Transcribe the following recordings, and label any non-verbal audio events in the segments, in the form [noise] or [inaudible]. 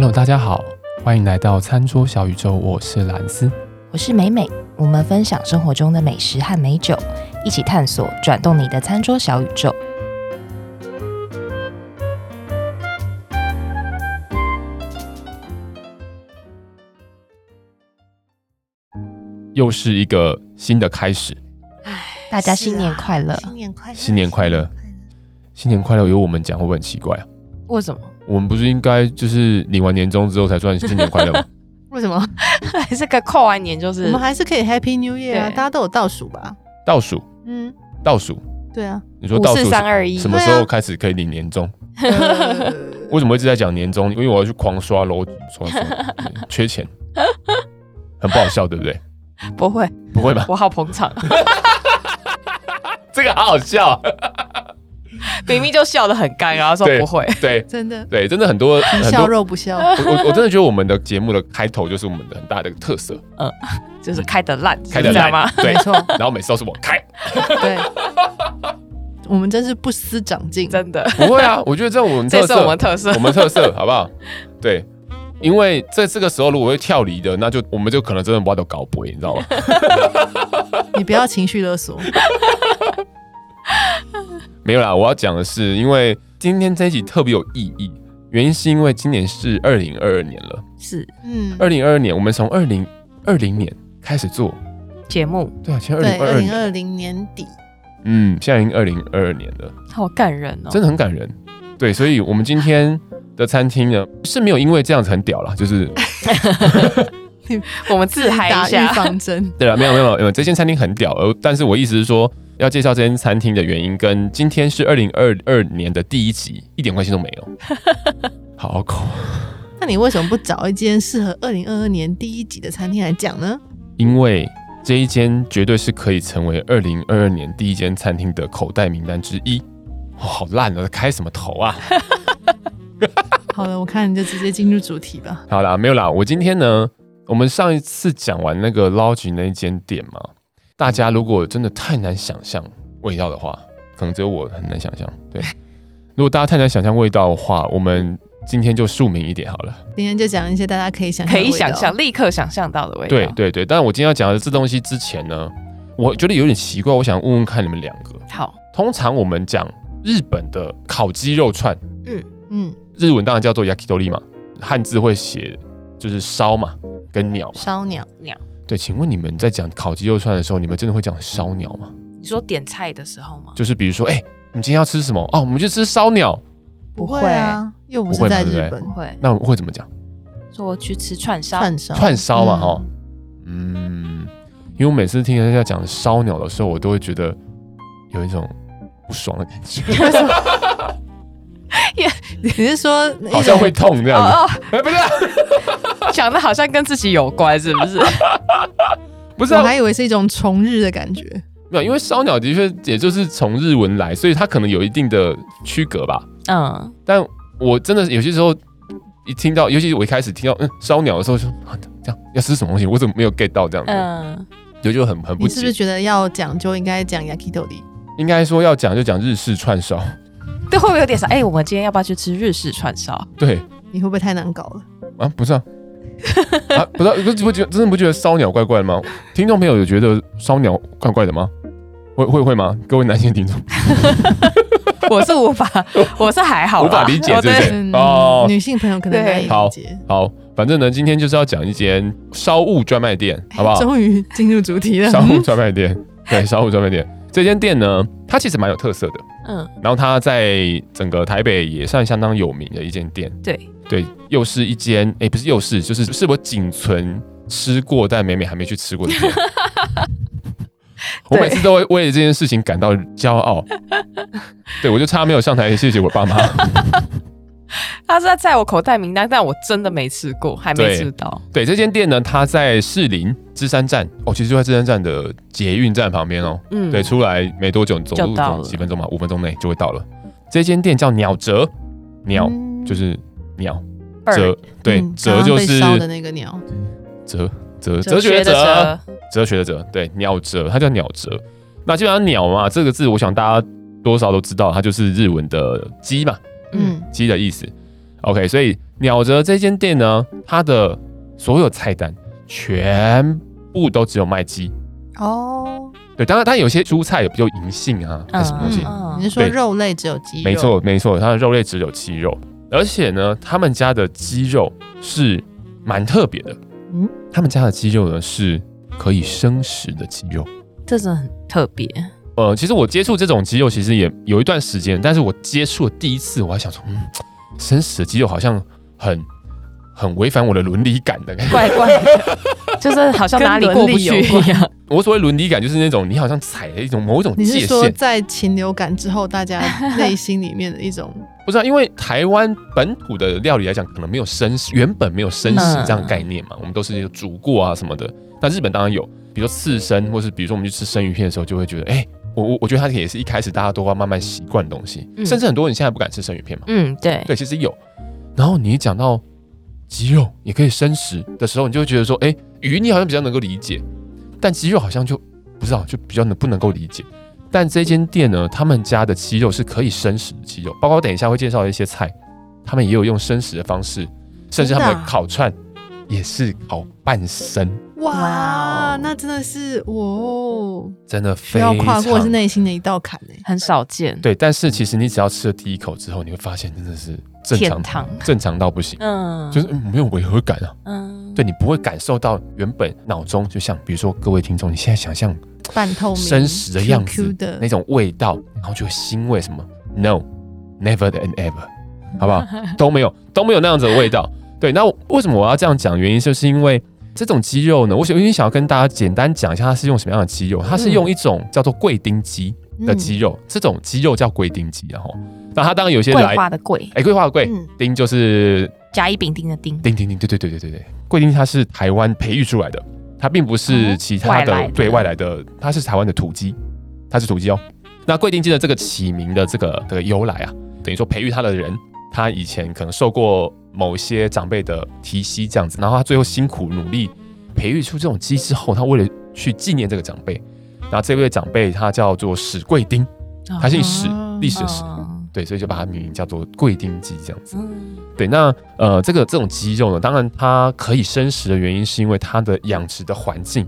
Hello，大家好，欢迎来到餐桌小宇宙，我是兰斯，我是美美，我们分享生活中的美食和美酒，一起探索转动你的餐桌小宇宙。又是一个新的开始，唉，大家新年快乐，新年快乐，新年快乐，新年快乐，有我们讲会不会很奇怪啊？为什么？我们不是应该就是领完年终之后才算新年快乐吗？[laughs] 为什么？[laughs] 还是个扣完年就是？我们还是可以 Happy New Year 啊！大家都有倒数吧？倒数，嗯，倒数，对啊。你说倒数三二一，什么时候开始可以领年终？[laughs] 为什么一直在讲年终？因为我要去狂刷楼，刷刷，缺钱，很不好笑，对不对？不会，不会吧？我好捧场，这个好好笑。明明就笑得很干，然后说不会，对，[laughs] 真的，对，真的很多，笑肉不笑。我我真的觉得我们的节目的开头就是我们的很大的特色，嗯，[laughs] 就是开得烂，开得烂吗？对，没错。然后每次都是我开，对，我们真是不思长进，真的不会啊。我觉得这我们特色，我们特色，我们特色，好不好？对，因为在这个时候如果会跳离的，那就我们就可能真的不要都搞不会，你知道吗？[laughs] 你不要情绪勒索。没有啦，我要讲的是，因为今天这一集特别有意义，原因是因为今年是二零二二年了，是，嗯，二零二二年，我们从二零二零年开始做。节目，对啊，现在二零二零年底，嗯，现在已经二零二二年了，好感人哦，真的很感人，对，所以我们今天的餐厅呢是没有因为这样子很屌啦，就是 [laughs] [laughs] 我们自嗨一下，预防针，[laughs] 对了，没有没有没有，这间餐厅很屌，而但是我意思是说。要介绍这间餐厅的原因，跟今天是二零二二年的第一集一点关系都没有。[laughs] 好苦。那你为什么不找一间适合二零二二年第一集的餐厅来讲呢？因为这一间绝对是可以成为二零二二年第一间餐厅的口袋名单之一。哦，好烂了，开什么头啊？好了，我看你就直接进入主题吧。好啦，没有啦，我今天呢，我们上一次讲完那个 Lodge 那间店嘛。大家如果真的太难想象味道的话，可能只有我很难想象。对，[laughs] 如果大家太难想象味道的话，我们今天就庶民一点好了。今天就讲一些大家可以想象、可以想象、立刻想象到的味道。对对对，但是我今天要讲的这东西之前呢，我觉得有点奇怪，我想问问看你们两个。好，通常我们讲日本的烤鸡肉串，嗯嗯，日文当然叫做 yakitori 嘛，汉字会写就是烧嘛，跟鸟烧鸟鸟。对，请问你们在讲烤鸡肉串的时候，你们真的会讲烧鸟吗？你说点菜的时候吗？就是比如说，哎、欸，你今天要吃什么？哦，我们就吃烧鸟。不会啊，又不是在日本。不会。那我会怎么讲？说我去吃串烧。串烧。串烧嘛，哈、嗯。嗯，因为我每次听人家讲烧鸟的时候，我都会觉得有一种不爽的感觉。[laughs] 你是说好像会痛这样子？哎、哦欸，不是、啊，[laughs] 讲的好像跟自己有关，是不是？[laughs] 不是、啊，我还以为是一种从日的感觉。没有，因为烧鸟的确也就是从日文来，所以它可能有一定的区隔吧。嗯，但我真的有些时候一听到，尤其是我一开始听到嗯烧鸟的时候，就啊这样要吃什么东西，我怎么没有 get 到这样子？嗯，就就很很不。你是不是觉得要讲就应该讲 yakitori？应该说要讲就讲日式串烧。对，会不会有点啥？哎、欸，我们今天要不要去吃日式串烧？对，你会不会太难搞了？啊，不是啊，[laughs] 啊，不是，不不觉真的不觉得烧鸟怪怪的吗？听众朋友有觉得烧鸟怪怪的吗？会会会吗？各位男性听众，[laughs] 我是无法，[laughs] 我是还好，无法理解这些哦，哦。女性朋友可能可以理解。好，好，反正呢，今天就是要讲一间烧物专卖店，好不好？终于进入主题了。烧物专卖店，对，烧物专卖店。这间店呢，它其实蛮有特色的，嗯，然后它在整个台北也算相当有名的一间店，对。对，又是一间，哎、欸，不是又是，就是是我仅存吃过但美美还没去吃过的店，[laughs] 我每次都会为了这件事情感到骄傲，对，我就差没有上台谢谢我爸妈。[laughs] 他是在在我口袋名单，但我真的没吃过，还没吃到。对，对这间店呢，它在士林芝山站哦，其实就在芝山站的捷运站旁边哦。嗯，对，出来没多久，走路走几分钟嘛，五分钟内就会到了。这间店叫鸟折，鸟、嗯、就是鸟折，对，折就是烧的那个鸟，折折哲学的哲，哲学的哲，对，鸟折，它叫鸟折。那基本上鸟嘛，这个字，我想大家多少都知道，它就是日文的鸡嘛。嗯，鸡的意思。OK，所以鸟泽这间店呢，它的所有菜单全部都只有卖鸡。哦，对，当然它有些蔬菜也比较银杏啊，还是什么东西。嗯你是说肉类只有鸡肉？没错，没错，它的肉类只有鸡肉，而且呢，他们家的鸡肉是蛮特别的。嗯，他们家的鸡肉呢是可以生食的鸡肉，这种很特别。呃，其实我接触这种肌肉其实也有一段时间，但是我接触了第一次，我还想说，嗯，生食的肌肉好像很很违反我的伦理感的感觉，怪怪的，[laughs] 就是好像哪里过不去一样。我所谓伦理感，就是那种你好像踩了一种某一种界限。你是说在禽流感之后，大家 [laughs] 内心里面的一种？不是啊，因为台湾本土的料理来讲，可能没有生食，原本没有生食这样概念嘛，我们都是煮过啊什么的。那日本当然有，比如说刺身，或是比如说我们去吃生鱼片的时候，就会觉得，哎、欸，我我我觉得它也是一开始大家都要慢慢习惯的东西，嗯、甚至很多人现在不敢吃生鱼片嘛。嗯，对，对，其实有。然后你一讲到鸡肉也可以生食的时候，你就会觉得说，哎、欸，鱼你好像比较能够理解，但鸡肉好像就不知道，就比较能不能够理解。但这间店呢，他们家的鸡肉是可以生食的鸡肉，包括我等一下会介绍的一些菜，他们也有用生食的方式，甚至他们的烤串也是烤半生。哇，那真的是哦，真的非常要跨过是内心的一道坎诶，很少见。对，但是其实你只要吃了第一口之后，你会发现真的是正常，堂正常到不行，嗯，就是没有违和感啊，嗯，对，你不会感受到原本脑中就像比如说各位听众，你现在想象半透明生食的样子 Q Q 的那种味道，然后就会腥味什么？No，never and ever，好不好？[laughs] 都没有，都没有那样子的味道。对，那为什么我要这样讲？原因就是因为。这种鸡肉呢，我想有点想要跟大家简单讲一下，它是用什么样的鸡肉？它是用一种叫做贵丁鸡的鸡肉，嗯、这种鸡肉叫贵丁鸡，然后，那它当然有些来桂花的桂，哎，桂花的桂，嗯、丁就是甲乙丙丁的丁，丁丁丁，对对对对对对，贵丁它是台湾培育出来的，它并不是其他的、哦、对外来的，它是台湾的土鸡，它是土鸡哦。那贵丁鸡的这个起名的这个的由来啊，等于说培育它的人，他以前可能受过。某些长辈的提携这样子，然后他最后辛苦努力培育出这种鸡之后，他为了去纪念这个长辈，然后这位长辈他叫做史贵丁，他姓史，历史的史，对，所以就把他命名叫做贵丁鸡这样子。对，那呃，这个这种鸡肉呢，当然它可以生食的原因是因为它的养殖的环境，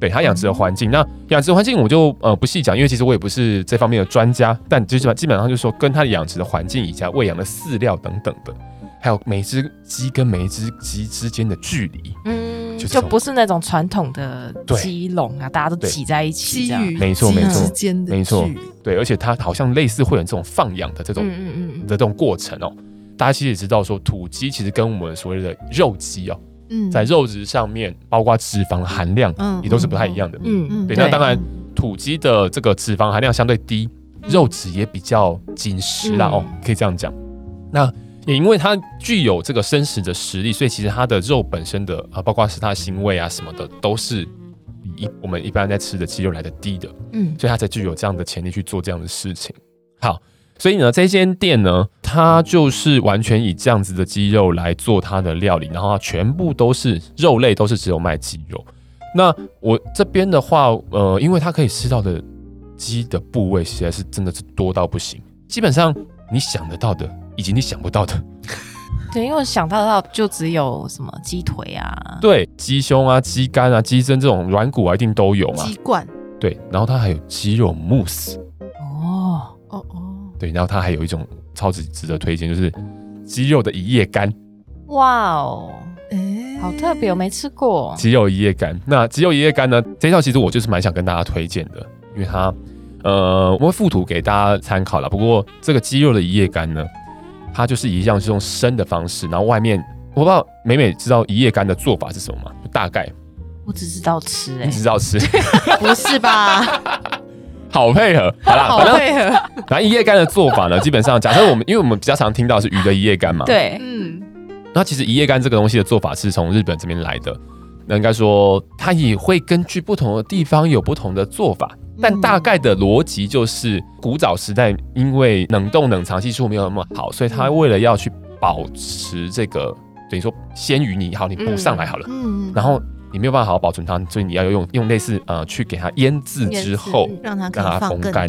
对，它养殖的环境。那养殖环境我就呃不细讲，因为其实我也不是这方面的专家，但基本基本上就是说跟它的养殖的环境以及喂养的饲料等等的。还有每只鸡跟每一只鸡之间的距离，嗯，就，就不是那种传统的鸡笼啊，大家都挤在一起这样，没错没错，之间的没错，对，而且它好像类似会有这种放养的这种，嗯嗯嗯。的这种过程哦。大家其实也知道说，土鸡其实跟我们所谓的肉鸡哦，嗯，在肉质上面，包括脂肪含量，嗯，也都是不太一样的，嗯嗯，对。那当然，土鸡的这个脂肪含量相对低，肉质也比较紧实啦，哦，可以这样讲。那也因为它具有这个生食的实力，所以其实它的肉本身的啊，包括是它的腥味啊什么的，都是比一我们一般在吃的鸡肉来的低的。嗯，所以它才具有这样的潜力去做这样的事情。好，所以呢，这间店呢，它就是完全以这样子的鸡肉来做它的料理，然后它全部都是肉类，都是只有卖鸡肉。那我这边的话，呃，因为它可以吃到的鸡的部位实在是真的是多到不行，基本上你想得到的。以及你想不到的，[laughs] 对，因为我想到到就只有什么鸡腿啊，对，鸡胸啊、鸡肝啊、鸡胗这种软骨啊，一定都有嘛。鸡冠，对，然后它还有鸡肉慕斯，哦哦哦，对，然后它还有一种超级值得推荐，就是鸡肉的一夜干。哇哦，哎，好特别，我没吃过鸡肉一夜干。那鸡肉一夜干呢？这一套其实我就是蛮想跟大家推荐的，因为它，呃，我会附图给大家参考了。不过这个鸡肉的一夜干呢？它就是一样是用生的方式，然后外面我不知道美美知道一夜干的做法是什么吗？大概我只知道吃、欸，哎，你只知道吃，[laughs] 不是吧？[laughs] 好配合，好啦，好配合。然后一夜干的做法呢，基本上假设我们，因为我们比较常听到是鱼的一夜干嘛，对，嗯。那其实一夜干这个东西的做法是从日本这边来的，那应该说它也会根据不同的地方有不同的做法。但大概的逻辑就是，古早时代因为冷冻冷藏技术没有那么好，所以他为了要去保持这个，等于说鲜鱼你好，你补上来好了，嗯，然后你没有办法好好保存它，所以你要用用类似呃去给它腌制之后，让它让它风干。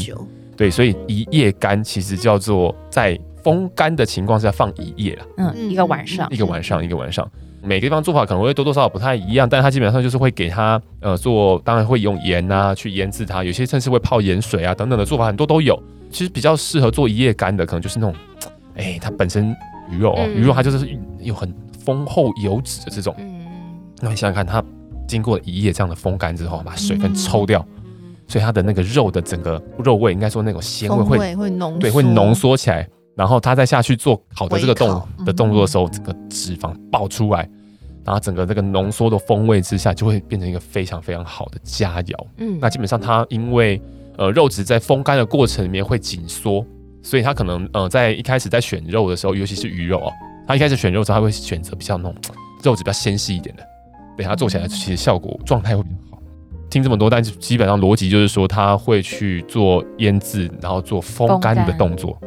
对，所以一夜干其实叫做在风干的情况下放一夜了，嗯，一个晚上，一个晚上，一个晚上。每个地方做法可能会多多少少不太一样，但是它基本上就是会给它呃做，当然会用盐啊去腌制它，有些甚至会泡盐水啊等等的做法很多都有。其实比较适合做一夜干的，可能就是那种，哎、欸，它本身鱼肉，哦，鱼肉它就是有很丰厚油脂的这种。嗯，那你想想看，它经过一夜这样的风干之后，把水分抽掉，所以它的那个肉的整个肉味，应该说那种鲜味会会浓，对，会浓缩起来。然后他再下去做烤的这个动的动作的时候，整个脂肪爆出来，然后整个这个浓缩的风味之下，就会变成一个非常非常好的佳肴。嗯，那基本上它因为呃肉质在风干的过程里面会紧缩，所以它可能呃在一开始在选肉的时候，尤其是鱼肉哦，它一开始选肉的时候，它会选择比较那种肉质比较纤细一点的，等它做起来其实效果状态会比较好。听这么多，但是基本上逻辑就是说，他会去做腌制，然后做风干的动作。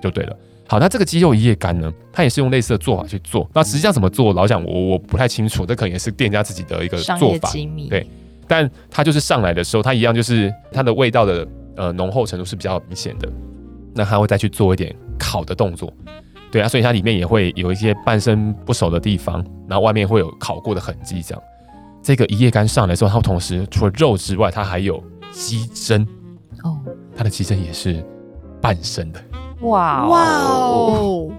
就对了。好，那这个鸡肉一夜干呢，它也是用类似的做法去做。那实际上怎么做，老讲我我不太清楚，这可能也是店家自己的一个做法。对，但它就是上来的时候，它一样就是它的味道的呃浓厚程度是比较明显的。那它会再去做一点烤的动作，对啊，所以它里面也会有一些半生不熟的地方，然后外面会有烤过的痕迹。这样，这个一夜干上来之后，它同时除了肉之外，它还有鸡胗哦，它的鸡胗也是半生的。哇哇哦！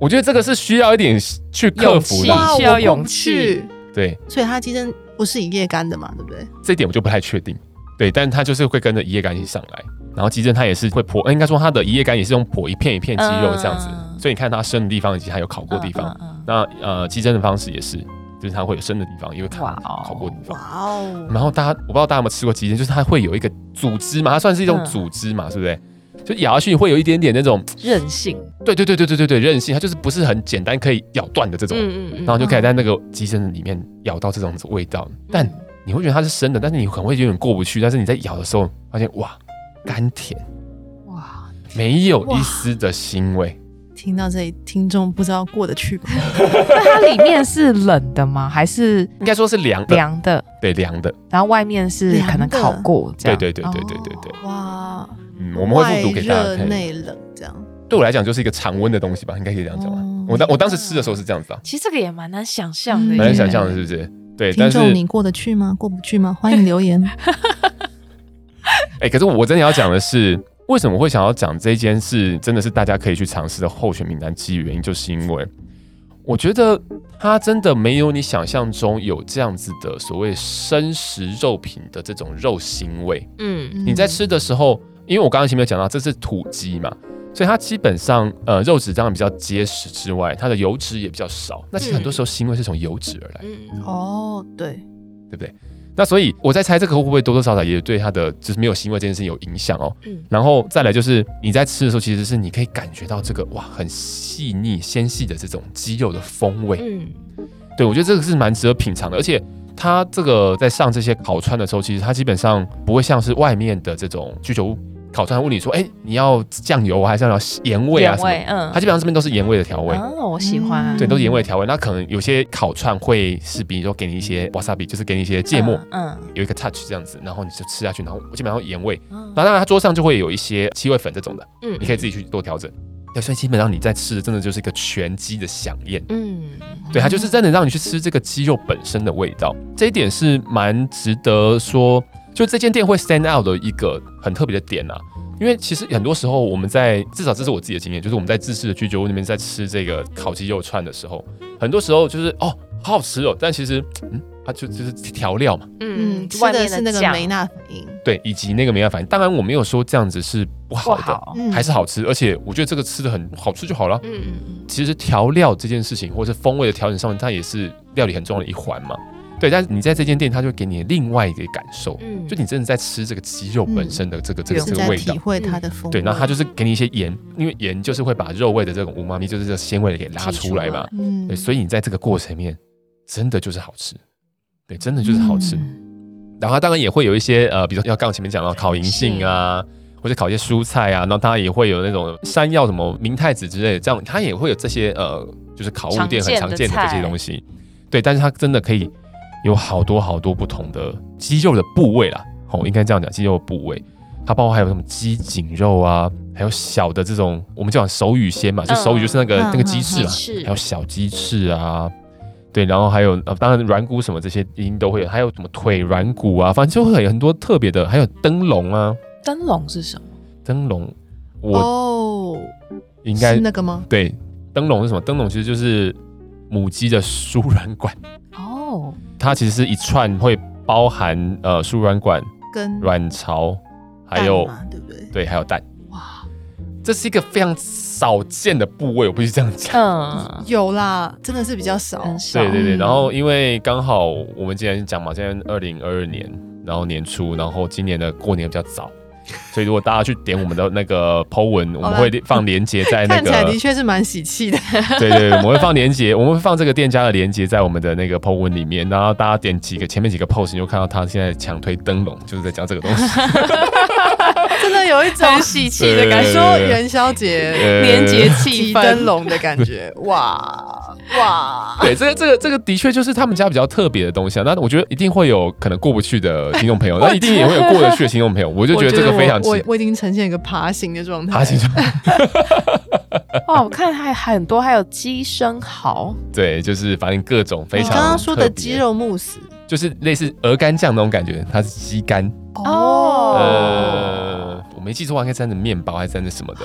我觉得这个是需要一点去克服的，需要勇气。对，所以它鸡胗不是一夜干的嘛，对不对？这一点我就不太确定。对，但它就是会跟着一夜干一起上来，然后鸡胗它也是会剖，应该说它的一夜干也是用剖一片一片肌肉这样子。所以你看它生的地方以及还有烤过的地方。那呃，鸡胗的方式也是，就是它会有生的地方，因为烤烤过的地方。哇哦！然后大家我不知道大家有没有吃过鸡胗，就是它会有一个组织嘛，它算是一种组织嘛，是不是？就咬下去会有一点点那种韧性，对对对对对对对韧性，它就是不是很简单可以咬断的这种，嗯嗯，然后就可以在那个鸡胗里面咬到这种味道。但你会觉得它是生的，但是你可能会有点过不去。但是你在咬的时候发现哇，甘甜，哇，没有一丝的腥味。听到这里，听众不知道过得去吗？那 [laughs] 它里面是冷的吗？还是应该说是凉的？凉的，对，凉的。然后外面是可能烤过，这样。对对对对对对对。哇。嗯，我们会复读给大家看。外热内冷这样，对我来讲就是一个常温的东西吧，应该可以这样讲吧。哦、我当我当时吃的时候是这样子啊。其实这个也蛮难想象的，蛮难想象的，是不是？对，但是你过得去吗？过不去吗？欢迎留言。[laughs] 哎、欸，可是我真的要讲的是，为什么会想要讲这件事？真的是大家可以去尝试的候选名单之一，原因就是因为我觉得它真的没有你想象中有这样子的所谓生食肉品的这种肉腥味。嗯，你在吃的时候。因为我刚刚前面有讲到，这是土鸡嘛，所以它基本上呃肉质当然比较结实之外，它的油脂也比较少。那其实很多时候腥味是从油脂而来。嗯，哦，对，对不对？那所以我在猜这个会不会多多少少也对它的就是没有腥味这件事情有影响哦。嗯。然后再来就是你在吃的时候，其实是你可以感觉到这个哇很细腻纤细的这种鸡肉的风味。嗯。对，我觉得这个是蛮值得品尝的，而且。它这个在上这些烤串的时候，其实它基本上不会像是外面的这种居酒屋烤串，问你说，哎，你要酱油还是要盐味啊？盐味，嗯，它基本上这边都是盐味的调味。哦，我喜欢。对，都是盐味的调味。那可能有些烤串会是，比如说给你一些 wasabi，就是给你一些芥末，嗯，有一个 touch 这样子，然后你就吃下去，然后基本上盐味。然后当然它桌上就会有一些七味粉这种的，嗯，你可以自己去做调整。所以基本上你在吃的真的就是一个全鸡的饗宴，嗯，对，它就是真的让你去吃这个鸡肉本身的味道，这一点是蛮值得说，就这间店会 stand out 的一个很特别的点啊，因为其实很多时候我们在至少这是我自己的经验，就是我们在自制的居酒屋里面在吃这个烤鸡肉串的时候，很多时候就是哦，好好吃哦，但其实嗯。它就就是调料嘛，嗯，吃的是那个梅纳反应，对，以及那个梅纳反应。当然我没有说这样子是不好的，好还是好吃。而且我觉得这个吃的很好吃就好了。嗯嗯，其实调料这件事情，或者是风味的调整上面，它也是料理很重要的一环嘛。对，但是你在这间店，它就给你另外一个感受，嗯，就你真的在吃这个鸡肉本身的这个这个这个味道，体会它的风味。对，然后它就是给你一些盐，因为盐就是会把肉味的这种五妈咪，就是这个鲜味给拉出来嘛。嗯，对，所以你在这个过程里面，真的就是好吃。对，真的就是好吃。嗯、然后它当然也会有一些呃，比如说要刚刚前面讲到烤银杏啊，或者烤一些蔬菜啊，然后它也会有那种山药什么明太子之类的，这样它也会有这些呃，就是烤物店很常见的这些东西。对，但是它真的可以有好多好多不同的肌肉的部位啦，哦，应该这样讲，肌肉的部位。它包括还有什么鸡颈肉啊，还有小的这种我们叫手语先嘛，就手语就是那个、嗯、那个鸡翅嘛，嗯、还有小鸡翅啊，对，然后还有呃，当然软骨什么这些一定都会有，还有什么腿软骨啊，反正就会有很多特别的，还有灯笼啊，灯笼是什么？灯笼，我哦，应该是那个吗？对，灯笼是什么？灯笼其实就是母鸡的输卵管哦，它其实是一串会包含呃输卵管跟卵巢。还有对不对？对，还有蛋。哇，这是一个非常少见的部位，我必须这样讲。嗯，有啦，真的是比较少。对对对，然后因为刚好我们今天讲嘛，今天二零二二年，然后年初，然后今年的过年比较早。所以，如果大家去点我们的那个 Po 文，我们会放链接在那个。看起来的确是蛮喜气的。[laughs] 对对对，我们会放链接，我们会放这个店家的链接在我们的那个 Po 文里面，然后大家点几个前面几个 post，你就看到他现在强推灯笼，就是在讲这个东西。[laughs] 有一种喜气的感觉，说元宵节连节气灯笼的感觉，哇。哇，对，这个这个这个的确就是他们家比较特别的东西啊。那我觉得一定会有可能过不去的听众朋友，[laughs] 那一定也会有过得去的听众朋友。[laughs] 我就觉得这个非常，我我已经呈现一个爬行的状态。爬行状态。[laughs] 哇，我看还很多，还有鸡生蚝。对，就是反正各种非常。刚刚说的鸡肉慕斯，就是类似鹅肝酱那种感觉，它是鸡肝哦。没记错，应该沾着面包还是沾着什么的，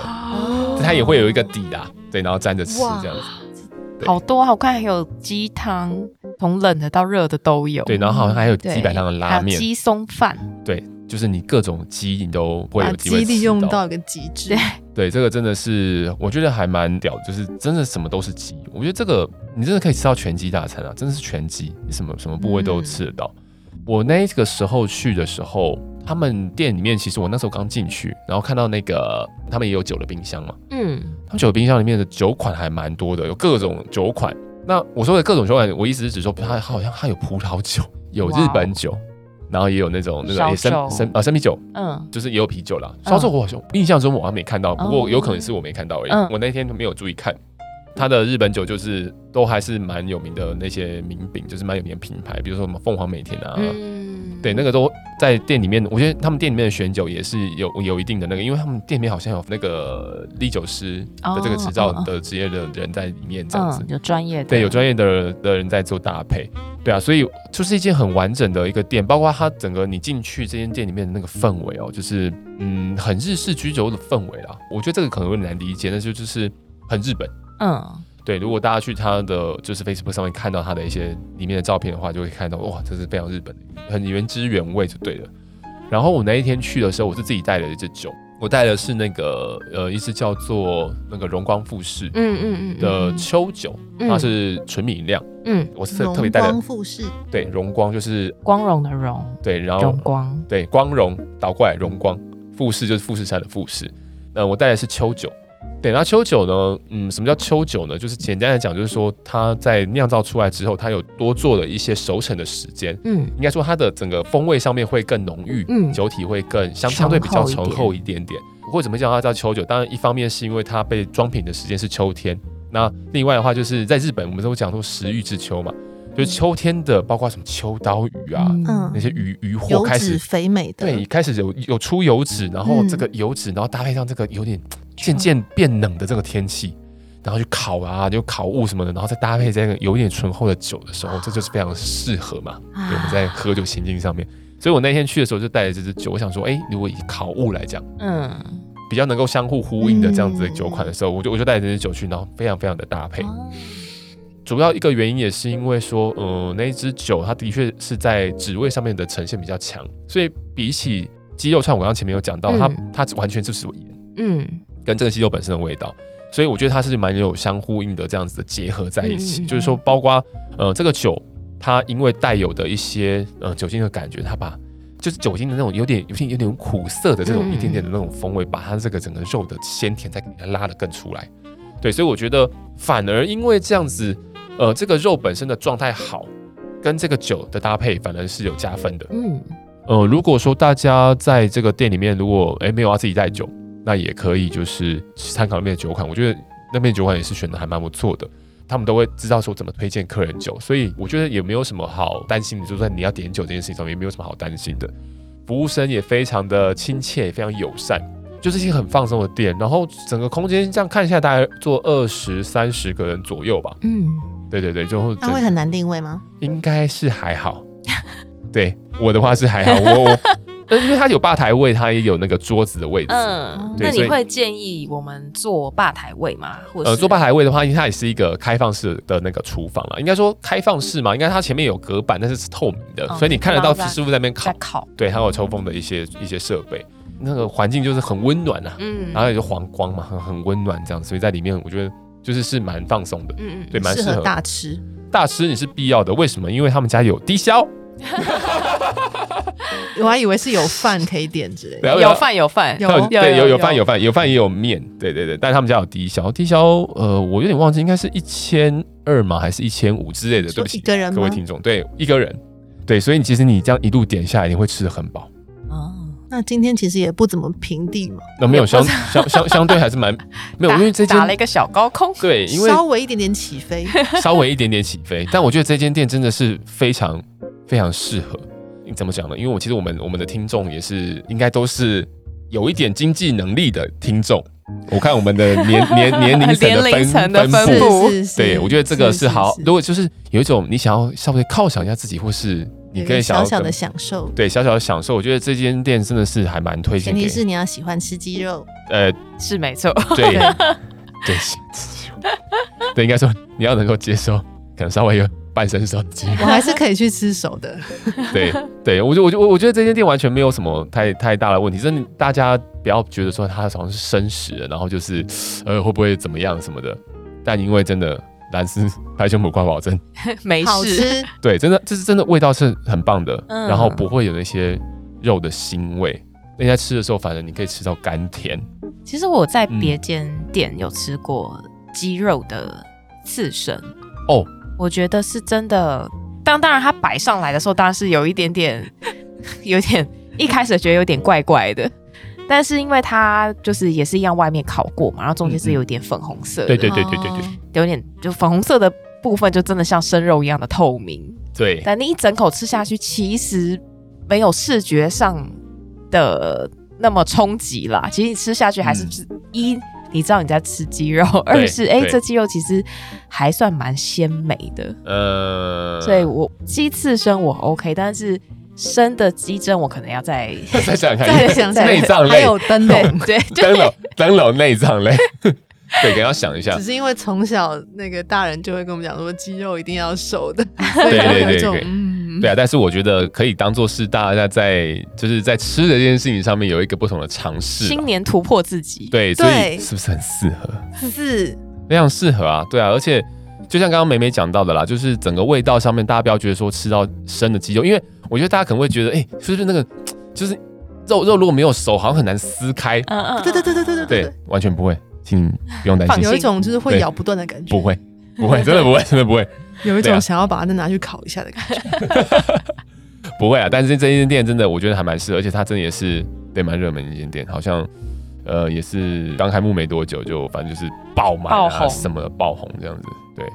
它也会有一个底啊，对，然后沾着吃这样子。好多，好看，还有鸡汤，从冷的到热的都有。对，然后好像还有鸡白汤的拉面，鸡松饭。对，就是你各种鸡，你都会有机会吃到。鸡利用到一个极致。对，对，这个真的是我觉得还蛮屌，就是真的什么都是鸡。我觉得这个你真的可以吃到全鸡大餐啊，真的是全鸡，你什么什么部位都吃得到。嗯我那个时候去的时候，他们店里面其实我那时候刚进去，然后看到那个他们也有酒的冰箱嘛，嗯，他们酒的冰箱里面的酒款还蛮多的，有各种酒款。那我说的各种酒款，我意思是指说它好像它有葡萄酒，有日本酒，然后也有那种那种生生呃生啤酒，嗯，就是也有啤酒啦。烧酒我好像印象中我还没看到，不过有可能是我没看到而已，我那天都没有注意看。它的日本酒就是都还是蛮有名的那些名饼，就是蛮有名的品牌，比如说什么凤凰美田啊，嗯、对，那个都在店里面。我觉得他们店里面的选酒也是有有一定的那个，因为他们店里面好像有那个唎酒师的这个执照的职业的人在里面，这样子、有专业的，对，有专业的的人在做搭配，对啊，所以就是一间很完整的一个店，包括它整个你进去这间店里面的那个氛围哦，就是嗯，很日式居酒的氛围啦。我觉得这个可能有点难理解，那就就是很日本。嗯，对，如果大家去他的就是 Facebook 上面看到他的一些里面的照片的话，就会看到哇，这是非常日本的，很原汁原味就对了。然后我那一天去的时候，我是自己带了一支酒，我带的是那个呃一支叫做那个荣光富士，嗯嗯嗯的秋酒，嗯、它是纯米酿，嗯，我是特别带的。荣光富士，对，荣光就是光荣的荣，对，然后荣光，对，光荣倒过来荣光，富士就是富士山的富士，那，我带的是秋酒。对，那秋酒呢？嗯，什么叫秋酒呢？就是简单来讲，就是说它在酿造出来之后，它有多做了一些熟成的时间。嗯，应该说它的整个风味上面会更浓郁，嗯，酒体会更相相对比较醇厚一点点。或者怎么讲它叫秋酒？当然，一方面是因为它被装瓶的时间是秋天。那另外的话，就是在日本，我们都讲说食欲之秋嘛，就是秋天的，包括什么秋刀鱼啊，嗯，那些鱼鱼货开始肥美的，对，开始有有出油脂，然后这个油脂，然后搭配上这个有点。渐渐变冷的这个天气，然后去烤啊，就烤物什么的，然后再搭配这个有点醇厚的酒的时候，这就是非常适合嘛。对，我们在喝酒情境上面，所以我那天去的时候就带着这支酒，我想说，哎，如果以烤物来讲，嗯，比较能够相互呼应的这样子的酒款的时候，我就我就带着这支酒去，然后非常非常的搭配。主要一个原因也是因为说，呃，那一支酒它的确是在旨味上面的呈现比较强，所以比起鸡肉串，我刚刚前面有讲到，它它完全就是盐，嗯。跟这个鸡肉本身的味道，所以我觉得它是蛮有相呼应的这样子的结合在一起。嗯、就是说，包括呃这个酒，它因为带有的一些呃酒精的感觉，它把就是酒精的那种有点有点有点苦涩的这种一点点的那种风味，嗯、把它这个整个肉的鲜甜再给它拉得更出来。对，所以我觉得反而因为这样子，呃这个肉本身的状态好，跟这个酒的搭配反而是有加分的。嗯，呃如果说大家在这个店里面，如果哎没有要自己带酒。那也可以，就是参考那边的酒款，我觉得那边酒款也是选的还蛮不错的。他们都会知道说怎么推荐客人酒，所以我觉得也没有什么好担心的，就算你要点酒这件事情上面也没有什么好担心的。服务生也非常的亲切，也非常友善，就是一些很放松的店。然后整个空间这样看一下来，大概坐二十三十个人左右吧。嗯，对对对，就它会很难定位吗？应该是还好。[laughs] 对我的话是还好，我我。[laughs] 因为它有吧台位，它也有那个桌子的位置。嗯，那你会建议我们坐吧台位吗？或者呃，坐吧台位的话，因为它也是一个开放式的那个厨房了。应该说开放式嘛，应该它前面有隔板，但是是透明的，嗯、所以你看得到师傅在那边烤。烤。对，还有抽风的一些一些设备，那个环境就是很温暖啊。嗯。然后也就黄光嘛，很很温暖这样，所以在里面我觉得就是是蛮放松的。嗯嗯。对，蛮适合，合大吃。大吃你是必要的，为什么？因为他们家有低消。[laughs] 我还以为是有饭可以点之类的，有饭有饭有对有有饭有饭有饭也有面，对对对，但他们家有低消，低消呃我有点忘记，应该是一千二吗？还是一千五之类的？对不起，一个人各位听众，对一个人，对，所以你其实你这样一路点下来，你会吃的很饱。哦，那今天其实也不怎么平地嘛，那没有相相相相对还是蛮 [laughs] 没有，因为这间打了一个小高空，对，因为稍微一点点起飞，[laughs] 稍微一点点起飞，但我觉得这间店真的是非常非常适合。你怎么讲呢？因为我其实我们我们的听众也是应该都是有一点经济能力的听众。我看我们的年年 [laughs] 年龄层的分分布，对，我觉得这个是好。如果就是有一种你想要稍微犒赏一下自己，或是你可以小小的享受，对，小小的享受。我觉得这间店真的是还蛮推荐。前提是你要喜欢吃鸡肉，呃，是没错，对 [laughs] 对，对，应该说你要能够接受，可能稍微有。半生熟鸡，我还是可以去吃熟的。对对，我就我就我我觉得这间店完全没有什么太太大的问题，真的大家不要觉得说它好像是生食的，然后就是呃会不会怎么样什么的。但因为真的蓝丝拍胸脯挂保证 [laughs] 没事，[laughs] 对，真的这是真的味道是很棒的，嗯、然后不会有那些肉的腥味。那在吃的时候，反正你可以吃到甘甜。其实我在别间店有吃过鸡肉的刺身、嗯、哦。我觉得是真的，当当然它摆上来的时候，当然是有一点点，[laughs] 有点一开始觉得有点怪怪的，但是因为它就是也是一样，外面烤过嘛，然后中间是有点粉红色的，对对对对对对，有点就粉红色的部分就真的像生肉一样的透明，对，但你一整口吃下去，其实没有视觉上的那么冲击啦，其实你吃下去还是一。嗯你知道你在吃鸡肉，二是哎，这鸡肉其实还算蛮鲜美的。呃，所以我鸡刺身我 OK，但是生的鸡胗我可能要再 [laughs] 再想看，再想 [laughs] 想内脏类，还有灯笼，对，灯笼灯笼内脏类，[laughs] 对，可能要想一下。只是因为从小那个大人就会跟我们讲说，肌肉一定要瘦的，对对对对。对啊，但是我觉得可以当做是大家在就是在吃的这件事情上面有一个不同的尝试，新年突破自己。对，所以是不是很适合？是，非常适合啊！对啊，而且就像刚刚美美讲到的啦，就是整个味道上面，大家不要觉得说吃到生的鸡肉，因为我觉得大家可能会觉得，哎，是不是那个就是肉肉如果没有熟，好像很难撕开。嗯嗯，对对对对对对对，完全不会，请不用担心。有一种就是会咬不断的感觉。不会，不会，真的不会，真的不会。[laughs] 有一种想要把它再拿去烤一下的感觉，[laughs] 不会啊！但是这间店真的，我觉得还蛮适合，而且它真的也是对蛮热门的一间店，好像呃也是刚开幕没多久就反正就是爆满啊爆红什么的爆红这样子，对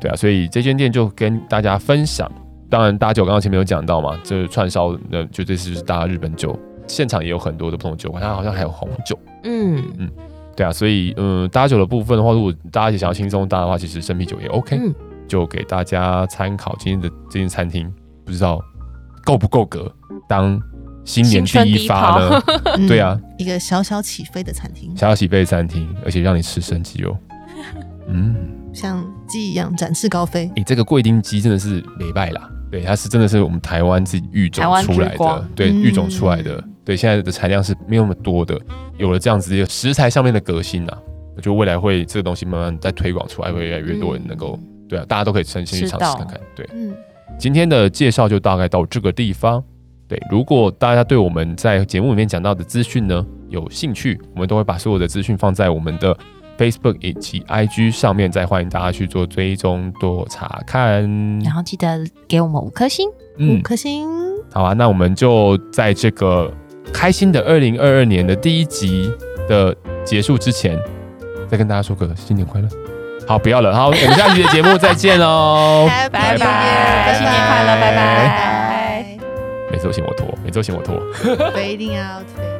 对啊，所以这间店就跟大家分享。当然，大酒刚刚前面有讲到嘛，就是串烧，那就这次是大日本酒，现场也有很多的不同酒款，它好像还有红酒，嗯嗯，对啊，所以嗯，搭酒的部分的话，如果大家也想要轻松搭的话，其实生啤酒也 OK。嗯就给大家参考，今天的这间餐厅不知道够不够格当新年第一发呢？[laughs] 对啊，一个小小起飞的餐厅，小小起飞的餐厅，而且让你吃生鸡肉，[laughs] 嗯，像鸡一样展翅高飞。你、欸、这个贵丁鸡真的是美败啦，对，它是真的是我们台湾自己育种出来的，对，育种出来的，嗯、对，现在的产量是没有那么多的，有了这样子一个食材上面的革新啊，我觉得未来会这个东西慢慢再推广出来，会越来越多人能够。对啊，大家都可以先先去尝试看看。对，嗯，今天的介绍就大概到这个地方。对，如果大家对我们在节目里面讲到的资讯呢有兴趣，我们都会把所有的资讯放在我们的 Facebook 以及 IG 上面，再欢迎大家去做追踪多查看。然后记得给我们五颗星，嗯、五颗星。好啊，那我们就在这个开心的二零二二年的第一集的结束之前，再跟大家说个新年快乐。好，不要了。好，我们下期的节目再见 [laughs] 喽！拜拜，新年快乐，拜拜。每次都嫌我拖，每次都嫌我拖。[laughs] Fading out.